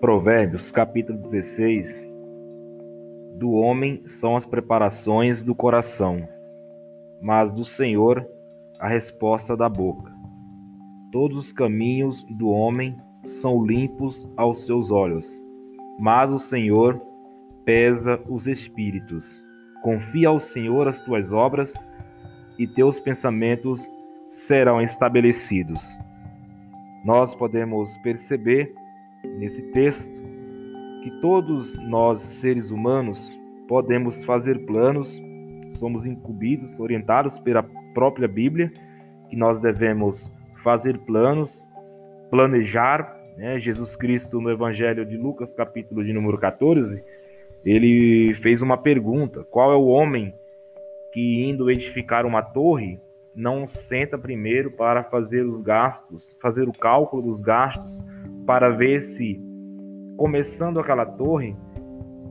Provérbios, capítulo 16. Do homem são as preparações do coração, mas do Senhor a resposta da boca. Todos os caminhos do homem são limpos aos seus olhos, mas o Senhor pesa os espíritos. Confia ao Senhor as tuas obras e teus pensamentos serão estabelecidos. Nós podemos perceber nesse texto que todos nós, seres humanos, podemos fazer planos, somos incumbidos, orientados pela própria Bíblia, que nós devemos fazer planos, planejar. Né? Jesus Cristo, no Evangelho de Lucas, capítulo de número 14, ele fez uma pergunta: qual é o homem que, indo edificar uma torre, não senta primeiro para fazer os gastos, fazer o cálculo dos gastos, para ver se, começando aquela torre,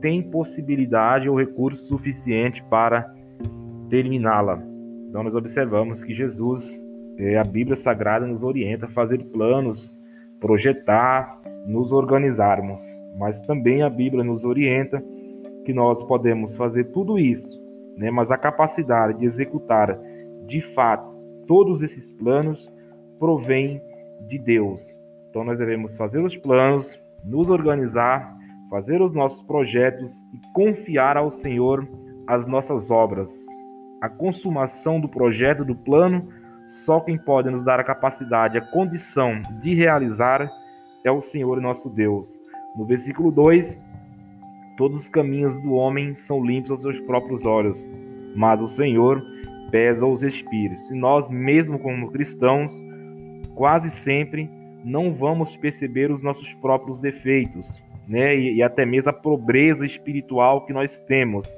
tem possibilidade ou recurso suficiente para terminá-la. Então, nós observamos que Jesus, é, a Bíblia Sagrada, nos orienta a fazer planos, projetar, nos organizarmos. Mas também a Bíblia nos orienta que nós podemos fazer tudo isso, né? mas a capacidade de executar de fato todos esses planos provém de Deus. Então nós devemos fazer os planos, nos organizar, fazer os nossos projetos e confiar ao Senhor as nossas obras. A consumação do projeto, do plano, só quem pode nos dar a capacidade, a condição de realizar é o Senhor nosso Deus. No versículo 2, todos os caminhos do homem são limpos aos seus próprios olhos, mas o Senhor pesa os espíritos. E nós, mesmo como cristãos, quase sempre não vamos perceber os nossos próprios defeitos, né? E, e, até mesmo a pobreza espiritual que nós temos.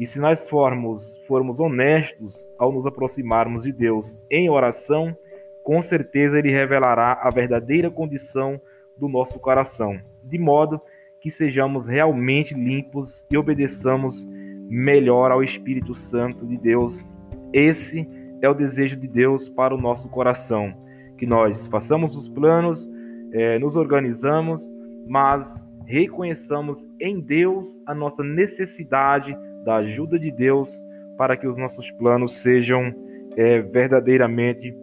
E se nós formos, formos honestos ao nos aproximarmos de Deus em oração, com certeza Ele revelará a verdadeira condição do nosso coração, de modo que sejamos realmente limpos e obedeçamos melhor ao Espírito Santo de Deus. Esse é o desejo de Deus para o nosso coração que nós façamos os planos, é, nos organizamos, mas reconheçamos em Deus a nossa necessidade da ajuda de Deus para que os nossos planos sejam é, verdadeiramente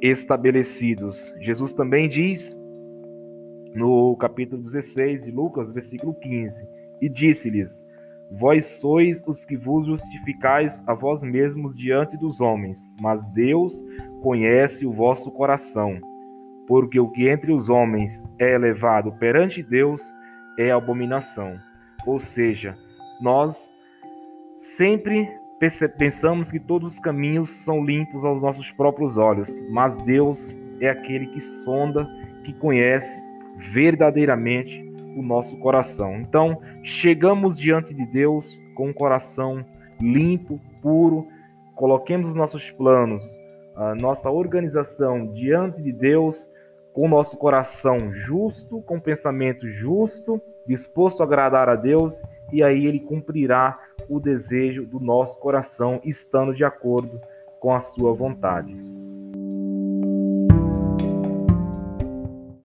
estabelecidos. Jesus também diz no capítulo 16 de Lucas, versículo 15: E disse-lhes: Vós sois os que vos justificais a vós mesmos diante dos homens, mas Deus conhece o vosso coração. Porque o que entre os homens é elevado perante Deus é abominação. Ou seja, nós sempre pensamos que todos os caminhos são limpos aos nossos próprios olhos, mas Deus é aquele que sonda, que conhece verdadeiramente o nosso coração. Então, chegamos diante de Deus com um coração limpo, puro, coloquemos os nossos planos, a nossa organização diante de Deus com o nosso coração justo, com pensamento justo, disposto a agradar a Deus, e aí ele cumprirá o desejo do nosso coração, estando de acordo com a sua vontade.